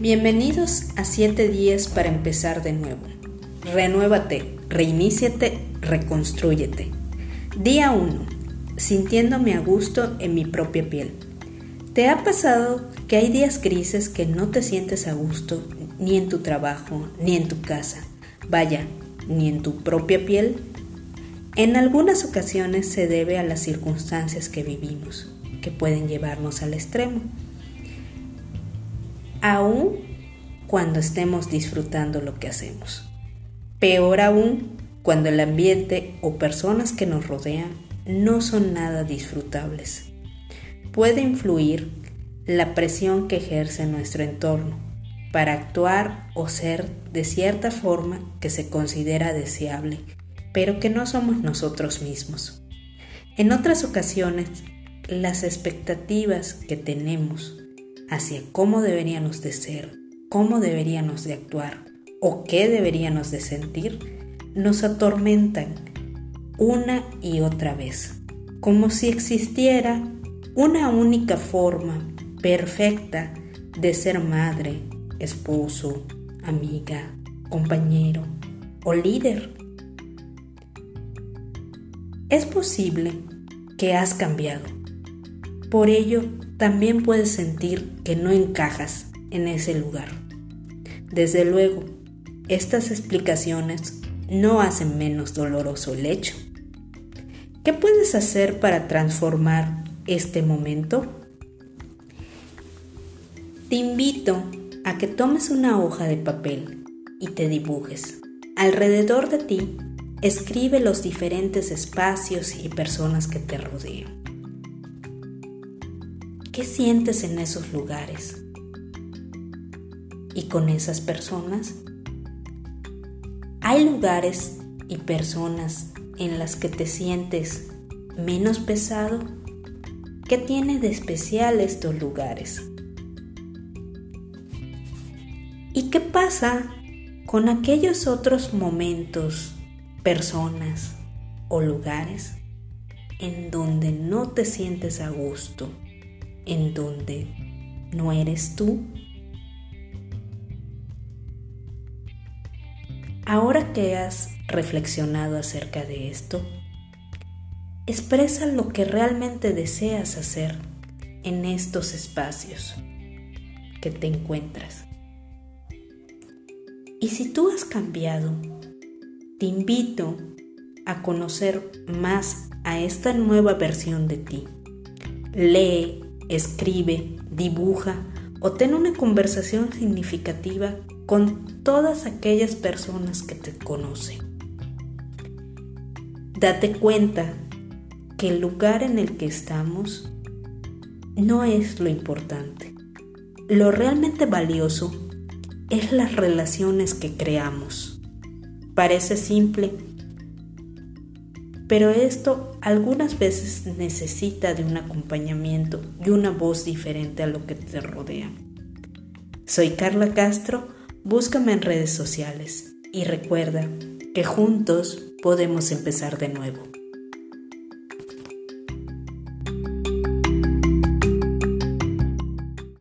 Bienvenidos a 7 días para empezar de nuevo. Renuévate, reiníciate, reconstrúyete. Día 1. Sintiéndome a gusto en mi propia piel. ¿Te ha pasado que hay días grises que no te sientes a gusto ni en tu trabajo, ni en tu casa? Vaya, ni en tu propia piel. En algunas ocasiones se debe a las circunstancias que vivimos, que pueden llevarnos al extremo aún cuando estemos disfrutando lo que hacemos. Peor aún cuando el ambiente o personas que nos rodean no son nada disfrutables. Puede influir la presión que ejerce nuestro entorno para actuar o ser de cierta forma que se considera deseable, pero que no somos nosotros mismos. En otras ocasiones, las expectativas que tenemos hacia cómo deberíamos de ser, cómo deberíamos de actuar o qué deberíamos de sentir, nos atormentan una y otra vez, como si existiera una única forma perfecta de ser madre, esposo, amiga, compañero o líder. Es posible que has cambiado. Por ello, también puedes sentir que no encajas en ese lugar. Desde luego, estas explicaciones no hacen menos doloroso el hecho. ¿Qué puedes hacer para transformar este momento? Te invito a que tomes una hoja de papel y te dibujes. Alrededor de ti, escribe los diferentes espacios y personas que te rodean. ¿Qué sientes en esos lugares? ¿Y con esas personas? ¿Hay lugares y personas en las que te sientes menos pesado? ¿Qué tiene de especial estos lugares? ¿Y qué pasa con aquellos otros momentos, personas o lugares en donde no te sientes a gusto? En donde no eres tú? Ahora que has reflexionado acerca de esto, expresa lo que realmente deseas hacer en estos espacios que te encuentras. Y si tú has cambiado, te invito a conocer más a esta nueva versión de ti. Lee escribe, dibuja o ten una conversación significativa con todas aquellas personas que te conocen. Date cuenta que el lugar en el que estamos no es lo importante. Lo realmente valioso es las relaciones que creamos. Parece simple, pero esto algunas veces necesita de un acompañamiento y una voz diferente a lo que te rodea. Soy Carla Castro, búscame en redes sociales y recuerda que juntos podemos empezar de nuevo.